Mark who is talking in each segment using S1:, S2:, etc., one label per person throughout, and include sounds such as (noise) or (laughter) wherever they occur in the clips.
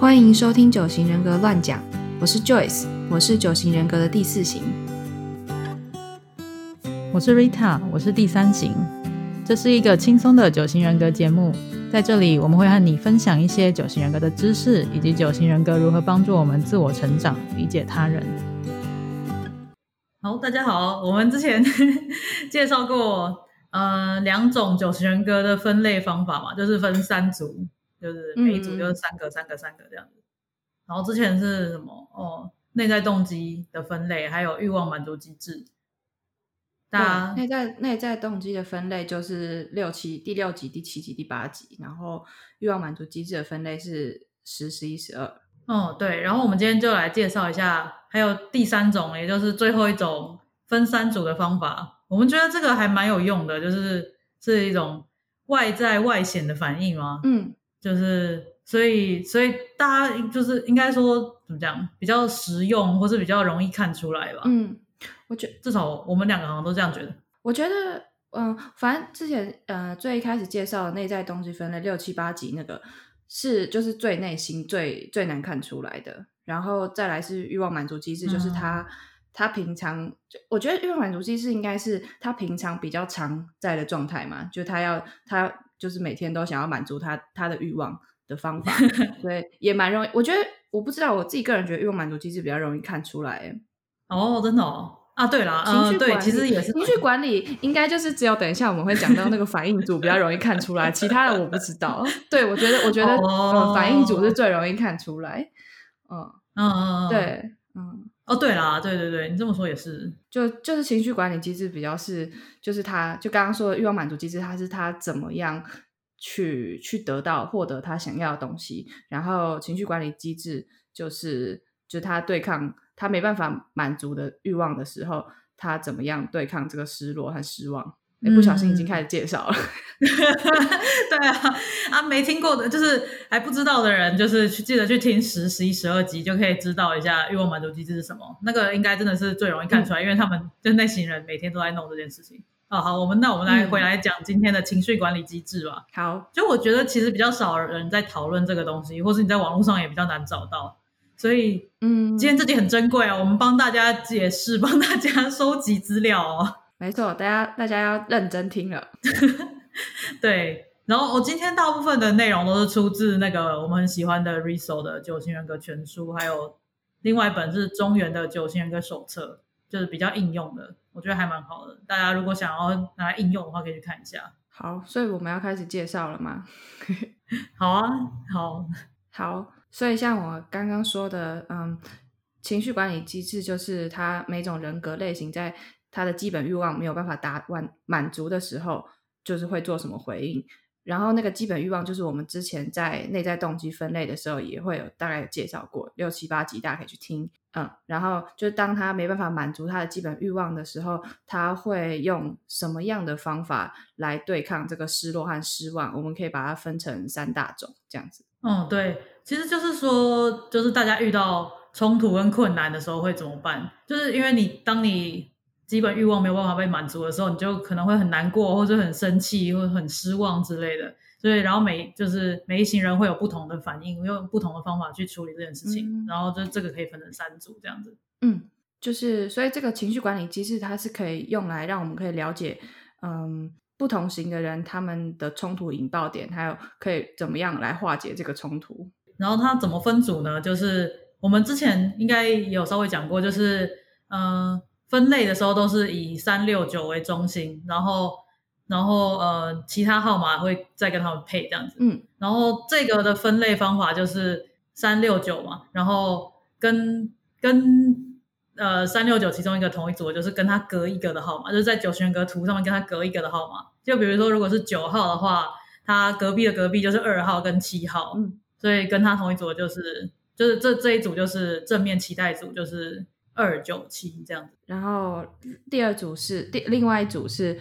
S1: 欢迎收听九型人格乱讲，我是 Joyce，我是九型人格的第四型。
S2: 我是 Rita，我是第三型。这是一个轻松的九型人格节目，在这里我们会和你分享一些九型人格的知识，以及九型人格如何帮助我们自我成长、理解他人。好，大家好，我们之前 (laughs) 介绍过呃两种九型人格的分类方法嘛，就是分三组，就是每一组就是三个、三个、三个这样子。然后之前是什么？哦，内在动机的分类，还有欲望满足机制。大
S1: 内在内在动机的分类就是六七第六集、第七集、第八集，然后欲望满足机制的分类是十、十一、十二。
S2: 哦，对，然后我们今天就来介绍一下，还有第三种，也就是最后一种分三组的方法。我们觉得这个还蛮有用的，就是是一种外在外显的反应吗？
S1: 嗯，
S2: 就是所以所以大家就是应该说怎么讲，比较实用，或是比较容易看出来吧。
S1: 嗯，我觉
S2: 至少我们两个好像都这样觉得。
S1: 我觉得，嗯，反正之前呃最一开始介绍的内在东西分类六七八集那个是就是最内心最最难看出来的，然后再来是欲望满足机制，就是他他平常我觉得欲望满足机制应该是他平常比较常在的状态嘛，就他要他就是每天都想要满足他他的欲望的方法，(laughs) 对，也蛮容易。我觉得我不知道我自己个人觉得欲望满足机制比较容易看出来。
S2: 哦，真的哦。啊，对了，
S1: 情绪
S2: 对，其实也是
S1: 情绪管理，应该就是只有等一下我们会讲到那个反应组比较容易看出来，其他的我不知道。(laughs) 对，我觉得，我觉得反应组是最容易看出来。
S2: 嗯嗯嗯，
S1: 对，嗯，
S2: 哦，对啦，对对对，你这么说也是，
S1: 就就是情绪管理机制比较是，就是他就刚刚说的欲望满足机制，他是他怎么样去去得到获得他想要的东西，然后情绪管理机制就是就他对抗。他没办法满足的欲望的时候，他怎么样对抗这个失落和失望？哎，不小心已经开始介绍了。(laughs)
S2: 对啊，啊，没听过的，就是还不知道的人，就是去记得去听十、十一、十二集，就可以知道一下欲望满足机制是什么。那个应该真的是最容易看出来，因为他们就那行人每天都在弄这件事情。哦，好，我们那我们来回来讲今天的情绪管理机制吧。
S1: 好，
S2: 就我觉得其实比较少人在讨论这个东西，或是你在网络上也比较难找到。所以，嗯，今天这集很珍贵啊，我们帮大家解释，帮大家收集资料哦。
S1: 没错，大家大家要认真听了。(laughs)
S2: 对，然后我今天大部分的内容都是出自那个我们很喜欢的 Riso 的九型人格全书，还有另外一本是中原的九型人格手册，就是比较应用的，我觉得还蛮好的。大家如果想要拿来应用的话，可以去看一下。
S1: 好，所以我们要开始介绍了吗？(laughs)
S2: 好啊，好，
S1: 好。所以，像我刚刚说的，嗯，情绪管理机制就是它每种人格类型在他的基本欲望没有办法达完满足的时候，就是会做什么回应。然后，那个基本欲望就是我们之前在内在动机分类的时候也会有大概有介绍过，六七八集大家可以去听。嗯，然后就当他没办法满足他的基本欲望的时候，他会用什么样的方法来对抗这个失落和失望？我们可以把它分成三大种，这样子。
S2: 嗯，对。其实就是说，就是大家遇到冲突跟困难的时候会怎么办？就是因为你当你基本欲望没有办法被满足的时候，你就可能会很难过，或者很生气，或者很失望之类的。所以，然后每就是每一行人会有不同的反应，用不同的方法去处理这件事情。然后，就这个可以分成三组这样子。
S1: 嗯，就是所以这个情绪管理机制它是可以用来让我们可以了解，嗯，不同型的人他们的冲突引爆点，还有可以怎么样来化解这个冲突。
S2: 然后它怎么分组呢？就是我们之前应该有稍微讲过，就是嗯，分类的时候都是以三六九为中心，然后然后呃，其他号码会再跟他们配这样子。
S1: 嗯，
S2: 然后这个的分类方法就是三六九嘛，然后跟跟呃三六九其中一个同一组，就是跟他隔一个的号码，就是在九型格图上面跟他隔一个的号码。就比如说，如果是九号的话，他隔壁的隔壁就是二号跟七号。
S1: 嗯。
S2: 所以跟他同一组的就是就是这这一组就是正面期待组，就是二九七这样子。
S1: 然后第二组是第另外一组是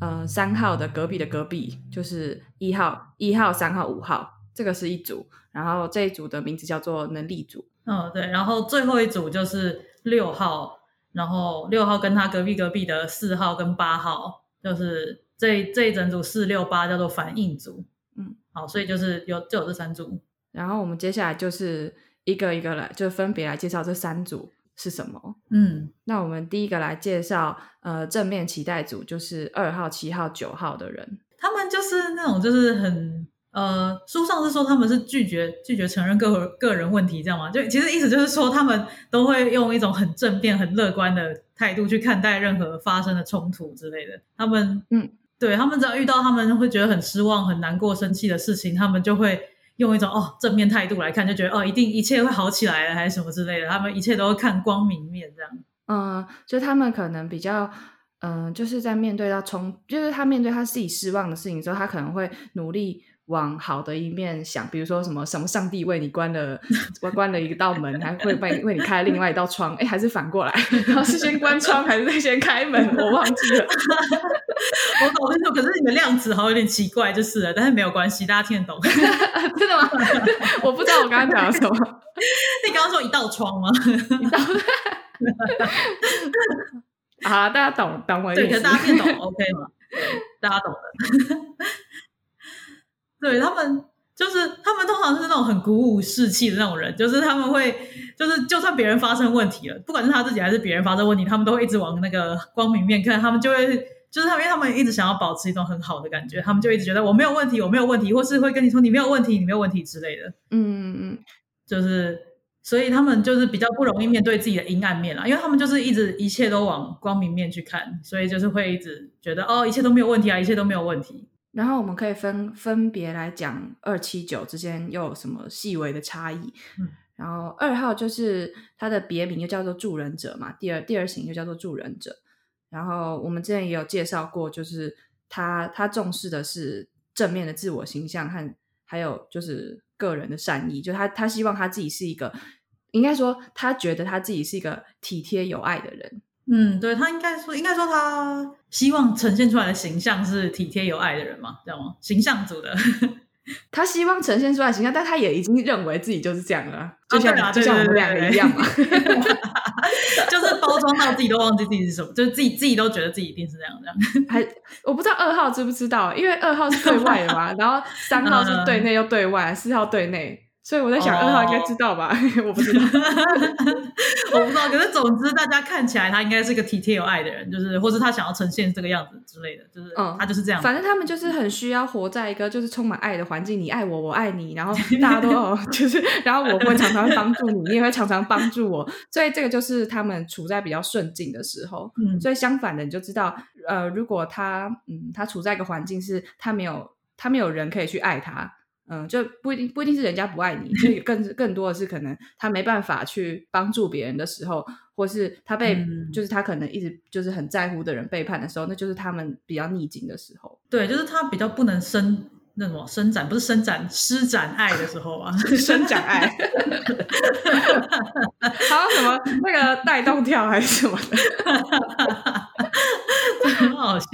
S1: 呃三号的隔壁的隔壁，就是一号一号三号五号，这个是一组。然后这一组的名字叫做能力组。
S2: 嗯，对。然后最后一组就是六号，然后六号跟他隔壁隔壁的四号跟八号，就是这这一整组四六八叫做反应组。
S1: 嗯，
S2: 好，所以就是有就有这三组。
S1: 然后我们接下来就是一个一个来，就分别来介绍这三组是什么。
S2: 嗯，
S1: 那我们第一个来介绍，呃，正面期待组就是二号、七号、九号的人。
S2: 他们就是那种就是很呃，书上是说他们是拒绝拒绝承认个个人问题，这样吗？就其实意思就是说他们都会用一种很正面、很乐观的态度去看待任何发生的冲突之类的。他们
S1: 嗯，
S2: 对他们只要遇到他们会觉得很失望、很难过、生气的事情，他们就会用一种哦正面态度来看，就觉得哦一定一切会好起来了，还是什么之类的。他们一切都会看光明面这样。
S1: 嗯，就他们可能比较，嗯、就是在面对到冲，就是他面对他自己失望的事情之后，他可能会努力往好的一面想，比如说什么什么上帝为你关了关关了一道门，还会为为你开另外一道窗，哎，还是反过来，然后是先关窗还是先开门，我忘记了。(laughs)
S2: 我搞不清楚，可是你的量子好像有点奇怪，就是了，但是没有关系，大家听得懂。(laughs)
S1: 真的吗？(laughs) 我不知道我刚刚讲了什么。
S2: 你刚刚说一道窗吗？
S1: 好，大家懂懂我意思。
S2: 可是大家听懂 OK 吗？对，大家懂的。对他们，就是他们通常是那种很鼓舞士气的那种人，就是他们会，就是就算别人发生问题了，不管是他自己还是别人发生问题，他们都会一直往那个光明面看，他们就会。就是他们，因为他们一直想要保持一种很好的感觉，他们就一直觉得我没有问题，我没有问题，或是会跟你说你没有问题，你没有问题之类的。
S1: 嗯嗯嗯
S2: 就是，所以他们就是比较不容易面对自己的阴暗面啦，因为他们就是一直一切都往光明面去看，所以就是会一直觉得哦，一切都没有问题啊，一切都没有问题。
S1: 然后我们可以分分别来讲二七九之间又有什么细微的差异。
S2: 嗯，
S1: 然后二号就是它的别名又叫做助人者嘛，第二第二型又叫做助人者。然后我们之前也有介绍过，就是他他重视的是正面的自我形象和还有就是个人的善意，就他他希望他自己是一个，应该说他觉得他自己是一个体贴有爱的人。
S2: 嗯，对他应该说，应该说他希望呈现出来的形象是体贴有爱的人嘛，知道吗？形象组的，(laughs)
S1: 他希望呈现出来的形象，但他也已经认为自己就是这样了，就像、就像我们两个一样嘛。(laughs)
S2: 就是包装到自己都忘记自己是什么，就是自己自己都觉得自己一定是这样这样。(laughs)
S1: 还我不知道二号知不知道，因为二号是对外的嘛，然后三号是对内又对外，四号对内，所以我在想
S2: 哦
S1: 二号应该知道吧？(laughs) 我不知道。(laughs)
S2: 我不知道，可是总之大家看起来他应该是个体贴有爱的人，就是或是他想要呈现这个样子之类的，就是、
S1: 嗯
S2: 他就是这样。
S1: 反正他们就是很需要活在一个就是充满爱的环境，你爱我，我爱你，然后大家都哦 (laughs) 就是，然后我会常常帮助你，你也会常常帮助我，所以这个就是他们处在比较顺境的时候。
S2: 嗯，
S1: 所以相反的，你就知道，呃，如果他嗯他处在一个环境是他没有他没有人可以去爱他，嗯，就不一定不一定是人家不爱你，就 (laughs) 更更多的是可能他没办法去帮助别人的时候，或是他被、
S2: 嗯
S1: 就是他可能一直就是很在乎的人背叛的时候，那就是他们比较逆境的时候。
S2: 对，就是他比较不能伸那什么伸展，不是伸展，施展爱的时候啊，(laughs)
S1: 伸展爱，还有什么那个带动跳还是什么的，(laughs)
S2: 很好笑。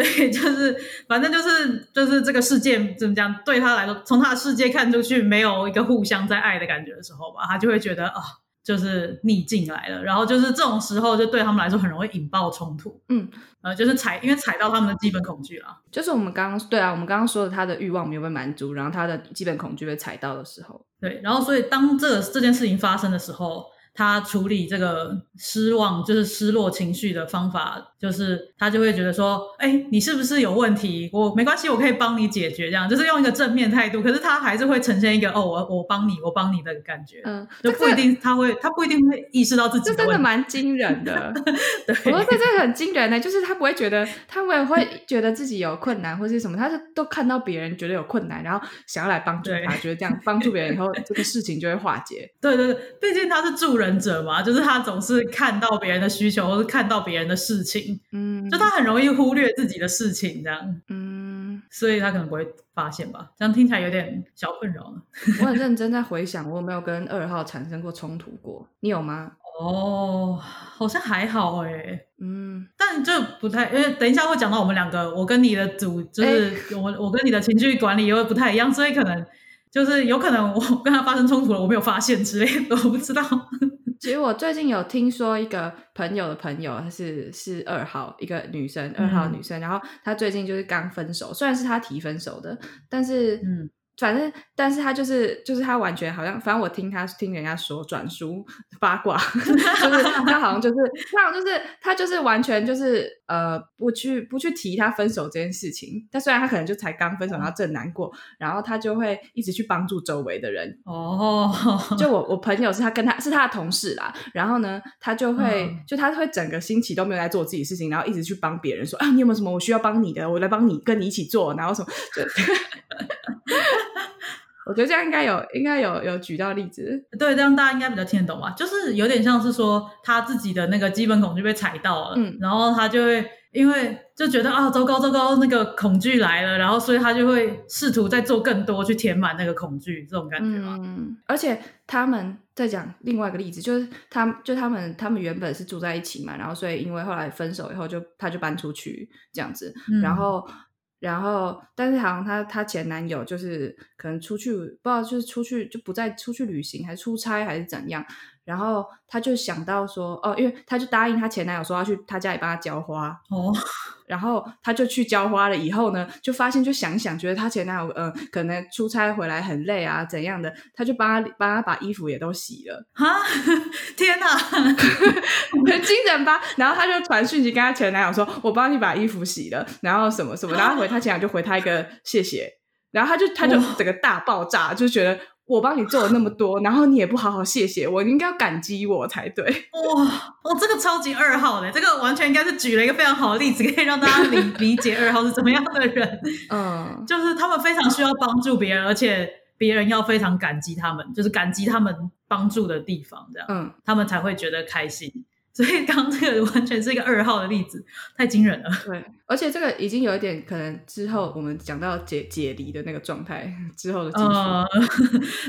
S2: 对，(laughs) 就是反正就是就是这个世界怎么讲，对他来说，从他的世界看出去没有一个互相在爱的感觉的时候吧，他就会觉得啊、就是逆境来了，然后就是这种时候就对他们来说很容易引爆冲突，
S1: 嗯，
S2: 呃，就是踩因为踩到他们的基本恐惧了。
S1: 就是我们刚刚对啊，我们刚刚说的他的欲望没有被满足，然后他的基本恐惧被踩到的时候，
S2: 对，然后所以当这个这件事情发生的时候，他处理这个失望，就是失落情绪的方法，就是他就会觉得说，哎，你是不是有问题？我没关系，我可以帮你解决，这样就是用一个正面态度。可是他还是会呈现一个哦，我我帮你，我帮你的感觉，
S1: 嗯，
S2: 就不一定他会，他不一定会意识到自己
S1: 这真的。蛮惊人的。
S2: 对 (laughs)
S1: 我说这真的很惊人呢，就是他不会觉得，他们会觉得自己有困难或是什么，他是都看到别人觉得有困难，然后想要来帮助
S2: 对
S1: 他，觉得这样帮助别人以后，这个事情就会化解。(laughs)
S2: 对对对，毕竟他是助人者嘛，就是他总是看到别人的需求，或是看到别人的事情，
S1: 嗯，
S2: 就他很容易忽略自己的事情，这样。
S1: 嗯，
S2: 所以他可能不会发现吧，这样听起来有点小困扰呢。
S1: 我很认真在回想，我有没有跟二号产生过冲突过？(laughs) 你有吗？
S2: 哦，好像还好哎，
S1: 嗯，
S2: 但这不太，因为等一下会讲到我们两个，我跟你的组就是我、我跟你的情绪管理又不太一样，所以可能就是有可能我跟他发生冲突了，我没有发现之类的，我不知道。
S1: 其实我最近有听说一个朋友的朋友，她是是二号，一个女生，二号
S2: 嗯
S1: 女生，然后她最近就是刚分手，虽然是她提分手的，但是
S2: 嗯
S1: 反正，但是他就是就是他完全好像，反正我听他听人家说转书 (laughs) 八卦，(laughs) 就是他好像就是他好像就是他就是完全就是呃不去不去提他分手这件事情。但虽然他可能就才刚分手，然后正难过，然后他就会一直去帮助周围的人。
S2: 哦，(laughs)
S1: 就我我朋友是他跟他是他的同事啦，然后呢，他就会、
S2: 嗯
S1: 就他会整个星期都没有在做自己的事情，然后一直去帮别人说啊，你有没有什么我需要帮你的，我来帮你跟你一起做，然后什么就。我觉得这样应该有，应该有有举到例子。
S2: 对，这样大家应该比较听得懂吧？就是有点像是说他自己的那个基本恐惧被踩到了，
S1: 嗯
S2: 然后他就会因为就觉得啊，糟糕糟糕，那个恐惧来了，然后所以他就会试图再做更多去填满那个恐惧，这种感觉嘛。
S1: 嗯，而且他们在讲另外一个例子，就是他就他们他们原本是住在一起嘛，然后所以因为后来分手以后就他就搬出去这样子，
S2: 嗯
S1: 然后然后但是好像她她前男友就是可能出去不知道就是出去就不再出去旅行还是出差还是怎样，然后他就想到说哦，因为他就答应他前男友说要去他家里帮他浇花，
S2: 哦，(laughs)
S1: 然后他就去浇花了，以后呢，就发现就想一想，觉得他前男友呃可能出差回来很累啊怎样的，他就帮他帮他把衣服也都洗了，
S2: 哈，(laughs) 天哪！(laughs)
S1: 很惊人吧？然后他就传讯息跟他前男友说：“我帮你把衣服洗了，然后什么什么。”然后回他前男友就回他一个谢谢，然后他就他就整个大爆炸，就觉得我帮你做了那么多，然后你也不好好谢谢我，你应该要感激我才对。
S2: 哇，哦，这个超级二号的，这个完全应该是举了一个非常好的例子，可以让大家理 (laughs) 理解二号是怎么样的人。
S1: 嗯，
S2: 就是他们非常需要帮助别人，而且别人要非常感激他们，就是感激他们帮助的地方，这样
S1: 嗯，
S2: 他们才会觉得开心。所以刚刚这个完全是一个二号的例子，太惊人了。
S1: 对，而且这个已经有一点可能之后我们讲到解解离的那个状态之后的技术。(laughs)
S2: 呃，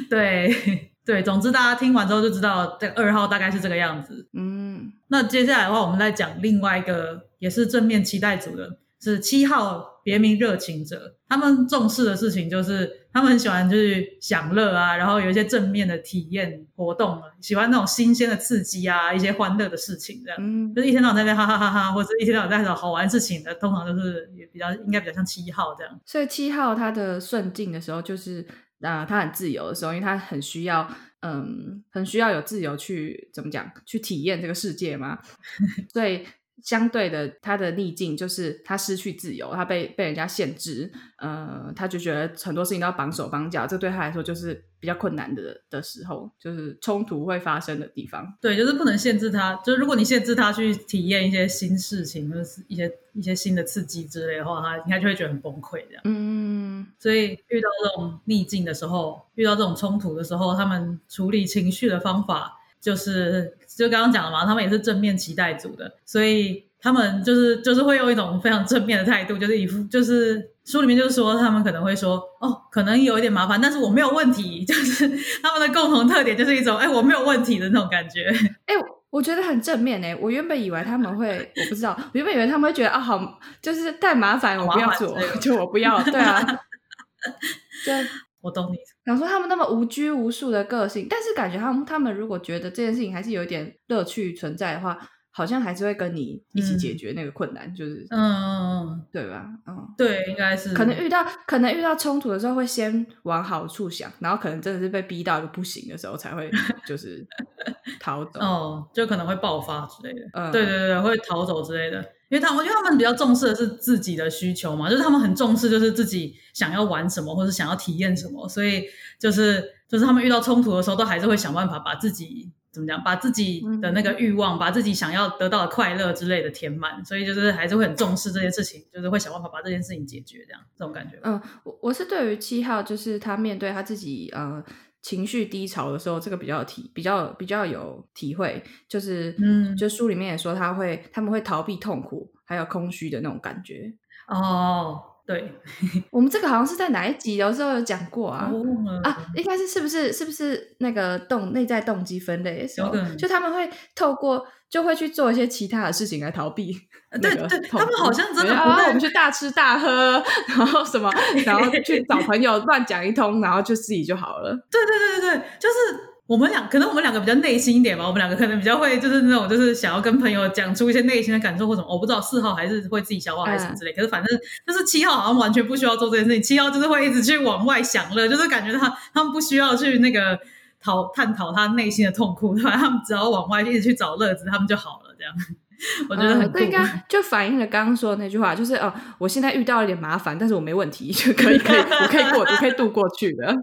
S2: 对对，总之大家听完之后就知道，这个二号大概是这个样子。
S1: 嗯
S2: 那接下来的话，我们再讲另外一个也是正面期待组的，是七号，别名热情者。他们重视的事情就是他们很喜欢就是享乐啊，然后有一些正面的体验活动啊，喜欢那种新鲜的刺激啊，一些欢乐的事情这样。
S1: 嗯
S2: 就是一天到晚在那边哈哈哈哈，或者一天到晚在找好玩事情的，通常都是也比较应该比较像七号这样。
S1: 所以七号他的顺境的时候，就是呃，他很自由的时候，因为他很需要，嗯，很需要有自由去怎么讲，去体验这个世界嘛。(laughs) 所以相对的，他的逆境就是他失去自由，他被被人家限制，呃，他就觉得很多事情都要绑手绑脚，这对他来说就是比较困难的的时候，就是冲突会发生的地方。
S2: 对，就是不能限制他，就是如果你限制他去体验一些新事情，就是一些一些新的刺激之类的话，他应该就会觉得很崩溃这样。
S1: 嗯
S2: 所以遇到这种逆境的时候，遇到这种冲突的时候，他们处理情绪的方法就是，就刚刚讲了嘛，他们也是正面期待组的，所以他们就是就是会用一种非常正面的态度，就是一副就是书里面就是说，他们可能会说，哦，可能有一点麻烦，但是我没有问题，(laughs) 就是他们的共同特点就是一种，哎，我没有问题的那种感觉。
S1: 哎、我觉得很正面哎、我原本以为他们会，我不知道，我原本以为他们会觉得啊，好，就是太麻烦，我不要做就我不要，对啊，(laughs) 就
S2: 我懂你，
S1: 想说他们那么无拘无束的个性，但是感觉他们他们如果觉得这件事情还是有一点乐趣存在的话，好像还是会跟你一起解决那个困难，就是
S2: 嗯嗯嗯，
S1: 对吧？嗯。
S2: 对，应该是
S1: 可能遇到可能遇到冲突的时候，会先往好处想，然后可能真的是被逼到一个不行的时候，才会 (laughs) 就是逃走。
S2: 哦，就可能会爆发之类的。
S1: 嗯
S2: 对对对，会逃走之类的。因为他们，我觉得他们比较重视的是自己的需求嘛，就是他们很重视就是自己想要玩什么或者想要体验什么，所以就是就是他们遇到冲突的时候，都还是会想办法把自己怎么讲，把自己的那个欲望，把自己想要得到的快乐之类的填满，所以就是还是会很重视这件事情，就是会想办法把这件事情解决，这样这种感觉。
S1: 嗯，我我是对于七号，就是他面对他自己呃情绪低潮的时候，这个比较有体比较比较有体会，就是
S2: 嗯
S1: 就书里面也说他会他们会逃避痛苦还有空虚的那种感觉。
S2: 哦，对，(laughs)
S1: 我们这个好像是在哪一集的时候有讲过啊？啊，应该是是不是是不是那个动内在动机分类的时候就他们会透过就会去做一些其他的事情来逃避那
S2: 对对他们好像真的
S1: 对
S2: 不太
S1: 啊我们去大吃大喝，然后什么，然后去找朋友乱讲一通，然后就自己就好了。
S2: 对对对对对，就是我们两可能我们两个比较内心一点吧，我们两个可能比较会就是那种就是想要跟朋友讲出一些内心的感受或什么，我不知道四号还是会自己消化还是什么之类，可是反正就是七号好像完全不需要做这件事情，七号就是会一直去往外享乐，就是感觉他他们不需要去那个讨探讨他内心的痛苦，对吧？他们只要往外一直去找乐子，他们就好了，这样。我觉得很
S1: 这应该就反映了刚刚说的那句话，就是哦，我现在遇到了点麻烦，但是我没问题，就可以可以，我可以过，我可以度过去的。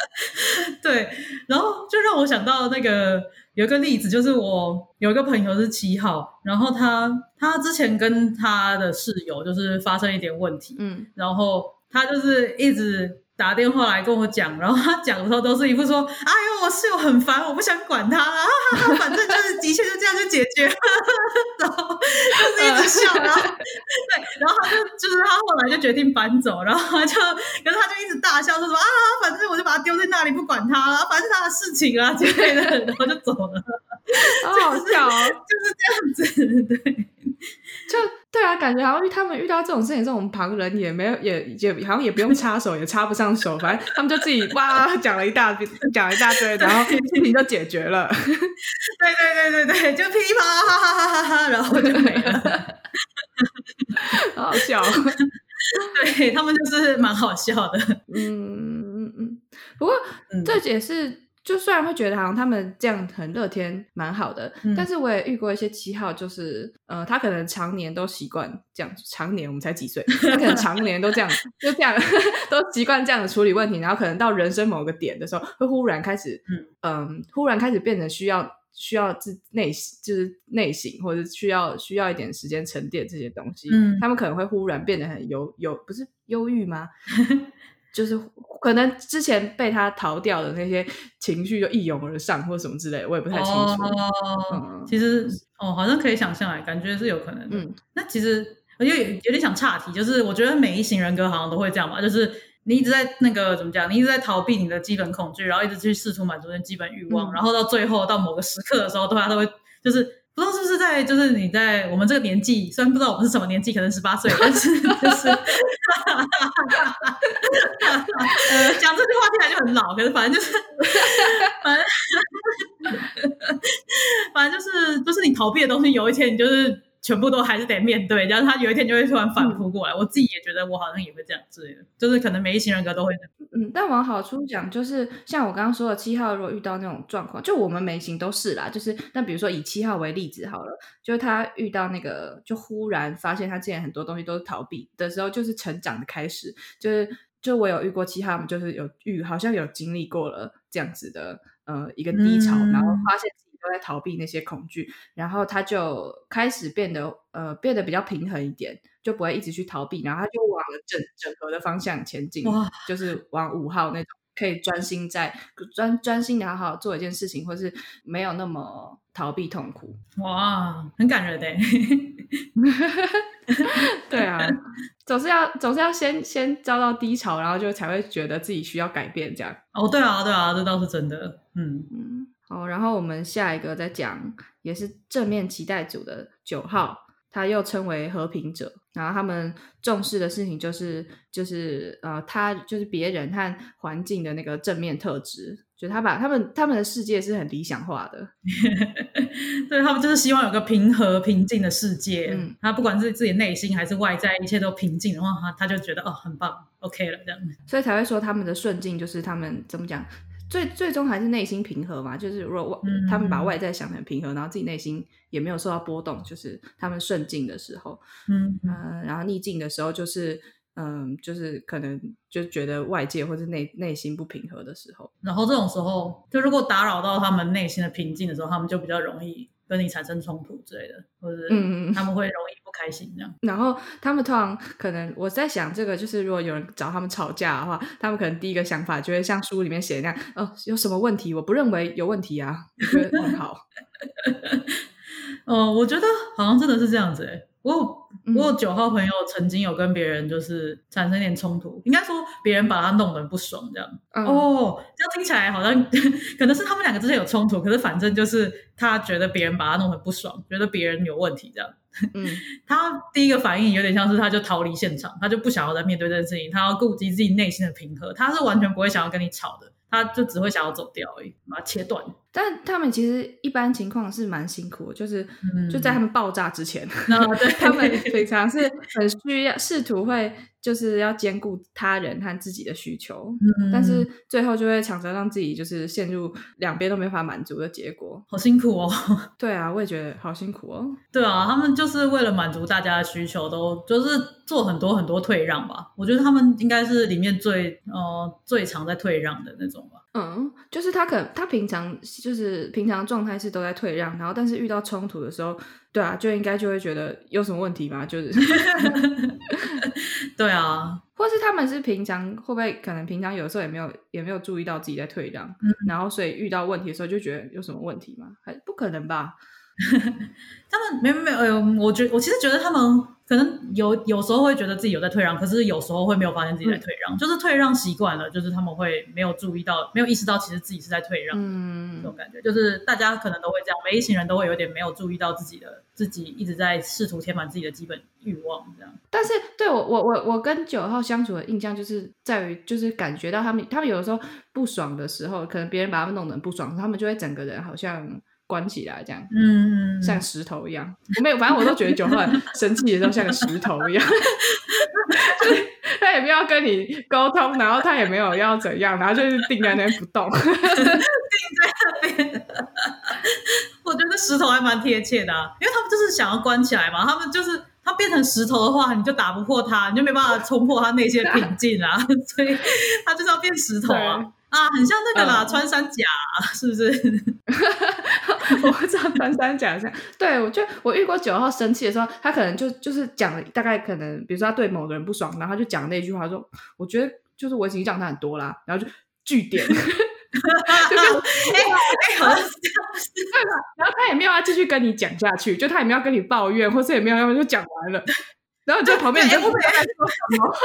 S1: (laughs)
S2: 对，然后就让我想到那个有一个例子，就是我有一个朋友是七号，然后他他之前跟他的室友就是发生一点问题，嗯，然后他就是一直。打电话来跟我讲，然后他讲的时候都是一副说：“哎呦，我室友很烦，我不想管他了，哈 (laughs) 哈反正就是的确就这样就解决了。(laughs) ”然后就是一直笑，然后对，然后他就就是他后来就决定搬走，然后他就可是他就一直大笑，说什么啊，反正我就把他丢在那里不管他了，反正他的事情啊之类的，然后就走了，
S1: 好好笑哦，(laughs)
S2: 就是这样子，对。
S1: 就对啊，感觉好像他们遇到这种事情，这种旁人也没有，也也好像也不用插手，也插不上手，反正他们就自己哇讲了一大讲一大堆，然后事情就解决了。(laughs)
S2: 对对对对对，就噼里啪啦哈哈哈哈哈，然后就没了，(laughs)
S1: 好笑。
S2: 对他们就是蛮好笑的。
S1: 嗯嗯嗯，不过这也是。就虽然会觉得好像他们这样很乐天，蛮好的，但是我也遇过一些七号，就是呃，他可能常年都习惯这样，常年我们才几岁，(laughs) 他可能常年都这样，就这样 (laughs) 都习惯这样的处理问题，然后可能到人生某个点的时候，会忽然开始，嗯，忽然开始变成需要需要自内就是内省，或者需要需要一点时间沉淀这些东西，嗯，他们可能会忽然变得很忧忧，不是忧郁吗？(laughs) 就是可能之前被他逃掉的那些情绪就一涌而上，或者什么之类，我也不太清楚。
S2: 哦，其实哦，好像可以想象哎，感觉是有可能。嗯，那其实我有有点想岔题，就是我觉得每一型人格好像都会这样吧，就是你一直在那个怎么讲，你一直在逃避你的基本恐惧，然后一直去试图满足的基本欲望，然后到最后到某个时刻的时候，大家都会就是。不知道是不是在，就是你在我们这个年纪，虽然不知道我们是什么年纪，可能十八岁，但是就是，讲这句话听起来就很老，可是反正就是，反正，反正就是，就是你逃避的东西，有一天你就是。全部都还是得面对，然后他有一天就会突然反扑过来。我自己也觉得我好像也会这样子，就是可能每一型人格都会。
S1: 嗯，但往好处讲，就是像我刚刚说的，七号如果遇到那种状况，就我们每型都是啦。就是，但比如说以七号为例子好了，就是他遇到那个，就忽然发现他之前很多东西都是逃避的时候，就是成长的开始。就是，就我有遇过七号，就是有遇，好像有经历过了这样子的呃一个低潮，然后发现。都在逃避那些恐惧，然后他就开始变得呃变得比较平衡一点，就不会一直去逃避，然后他就往整整合的方向前进，就是往五号那种可以专心在专专心的好好做一件事情，或是没有那么逃避痛苦。
S2: 哇，很感人的。(laughs)
S1: 对啊，(laughs) 总是要总是要先先遭到低潮，然后就才会觉得自己需要改变这样。
S2: 哦，对啊，对啊，这倒是真的。嗯
S1: 嗯。好，然后我们下一个再讲，也是正面期待组的九号，他又称为和平者。然后他们重视的事情就是就是呃，他就是别人和环境的那个正面特质，就他把他们他们的世界是很理想化的，(laughs)
S2: 对他们就是希望有个平和平静的世界。嗯，他不管是自己内心还是外在，一切都平静的话，他他就觉得哦很棒，OK 了这样。
S1: 所以才会说他们的顺境就是他们怎么讲？最最终还是内心平和嘛，就是如果外他们把外在想成平和，然后自己内心也没有受到波动，就是他们顺境的时候，嗯嗯，然后逆境的时候，就是嗯，就是可能就觉得外界或者内内心不平和的时候，
S2: 然后这种时候，就如果打扰到他们内心的平静的时候，他们就比较容易。跟你产生冲突之类的，或者嗯他们会容易不开心这样。
S1: 然后他们通常可能我在想，这个就是如果有人找他们吵架的话，他们可能第一个想法就会像书里面写的那样，哦，有什么问题？我不认为有问题啊，我觉得很好。(laughs)
S2: 哦，我觉得好像真的是这样子哎。我我有九号朋友曾经有跟别人就是产生一点冲突，应该说别人把他弄得不爽这样。哦，这样听起来好像 (laughs) 可能是他们两个之间有冲突，可是反正就是他觉得别人把他弄得不爽，觉得别人有问题这样。嗯，(laughs) 他第一个反应有点像是他就逃离现场，他就不想要再面对这件事情，他要顾及自己内心的平和，他是完全不会想要跟你吵的。他就只会想要走掉而已，把它切断。
S1: 但他们其实一般情况是蛮辛苦的，就是、
S2: 嗯
S1: 就在他们爆炸之前，
S2: 那对 (laughs)
S1: 他们平常是很需要试图会就是要兼顾他人和自己的需求，
S2: 嗯
S1: 但是最后就会常常让自己就是陷入两边都没法满足的结果。
S2: 好辛苦哦。(laughs)
S1: 对啊，我也觉得好辛苦哦。
S2: 对啊，他们就是为了满足大家的需求，都就是做很多很多退让吧。我觉得他们应该是里面最呃最常在退让的那种吧。
S1: 嗯，就是他可能他平常就是平常状态是都在退让，然后但是遇到冲突的时候，对啊，就应该就会觉得有什么问题吗？(laughs) 就是，
S2: 对啊，(laughs)
S1: 或是他们是平常会不会可能平常有时候也没有也没有注意到自己在退让，
S2: 嗯
S1: 然后所以遇到问题的时候就觉得有什么问题吗？还不可能吧？(laughs)
S2: 他们没有没有，呃，我觉我其实觉得他们可能有有时候会觉得自己有在退让，可是有时候会没有发现自己在退让，就是退让习惯了，就是他们会没有注意到，没有意识到其实自己是在退让。
S1: 嗯
S2: 这种感觉，就是大家可能都会这样，每一行人都会有点没有注意到自己的自己一直在试图填满自己的基本欲望，这样。
S1: 但是对我我我我跟九号相处的印象就是在于，就是感觉到他们他们有的时候不爽的时候，可能别人把他们弄得很不爽，他们就会整个人好像关起来这样。
S2: 嗯，
S1: 像石头一样，我没有，反正我都觉得九号很 (laughs) 生气的时候像个石头一样，就是他也没有要跟你沟通，然后他也没有要怎样，然后就是定在那边不动。(laughs)
S2: 定在那边我觉得石头还蛮贴切的、啊，因为他们就是想要关起来嘛，他们就是他变成石头的话，你就打不破他，你就没办法冲破他内心的平静啊，(laughs) 所以他就是要变石头啊啊，很像那个啦，
S1: 嗯
S2: 穿山甲、啊，是不是？(laughs)
S1: 我不知道穿山甲像，对我就我遇过九号生气的时候，他可能就就是讲了大概可能，比如说他对某个人不爽，然后他就讲那句话说，我觉得就是我已经讲他很多啦，然后就据点，(laughs) 就跟
S2: 哎哎，好像是，
S1: 对吧？然后他也没有要继续跟你讲下去，就他也没有要跟你抱怨，或是也没有要就讲完了。然后就在旁边你就不知道在说什么，(laughs)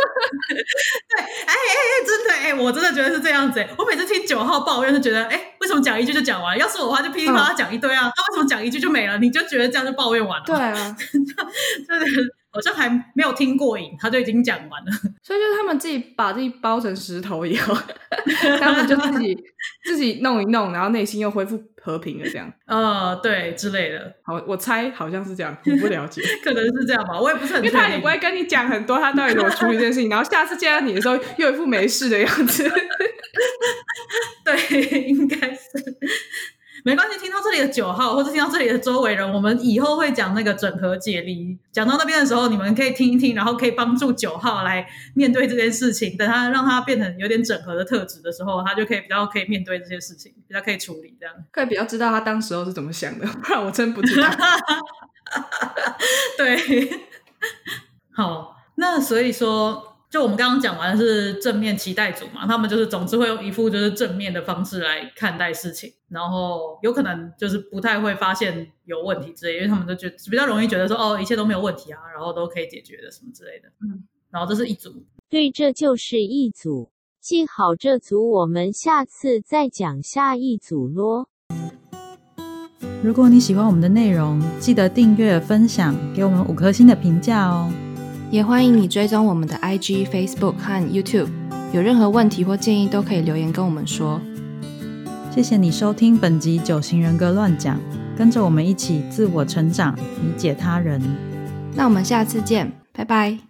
S1: 对
S2: 哎哎哎，真的哎，我真的觉得是这样子哎。我每次听九号抱怨，就觉得哎，为什么讲一句就讲完？要是我的话，就噼里啪啦讲一堆啊。他为什么讲一句就没了？你就觉得这样就抱怨完了？
S1: 对，啊，(laughs)
S2: 就是好像还没有听过瘾，他就已经讲完了。(laughs)
S1: 所以就是他们自己把自己包成石头以后，(laughs) 他们就自己 (laughs) 自己弄一弄，然后内心又恢复和平了，这样。
S2: 呃，对之类的，
S1: 好，我猜好像是这样，我不了解。
S2: 可能是这样吧，我也不是很
S1: 因为他也不。会跟你讲很多他到底怎么处理这件事情，然后下次见到你的时候又一副没事的样子。
S2: 对，应该是。没关系，听到这里的九号，或者听到这里的周围人，我们以后会讲那个整合解离。讲到那边的时候，你们可以听一听，然后可以帮助九号来面对这件事情。等他让他变成有点整合的特质的时候，他就可以比较可以面对这些事情，比较可以处理这样。
S1: 可以比较知道他当时候是怎么想的，(laughs) 不然我真不知道。(laughs)
S2: 对，(laughs) 好，那所以说，就我们刚刚讲完的是正面期待组嘛，他们就是总是会用一副就是正面的方式来看待事情，然后有可能就是不太会发现有问题之类，因为他们都觉得比较容易觉得说哦，一切都没有问题啊，然后都可以解决的什么之类的。
S1: 嗯，
S2: 然后这是一组，
S3: 对，这就是一组。记好这组，我们下次再讲下一组咯。
S4: 如果你喜欢我们的内容，记得订阅、分享，给我们五颗星的评价哦。
S1: 也欢迎你追踪我们的 IG、Facebook 和 YouTube，有任何问题或建议都可以留言跟我们说。
S4: 谢谢你收听本集《九型人格乱讲》，跟着我们一起自我成长，理解他人。
S1: 那我们下次见，拜拜。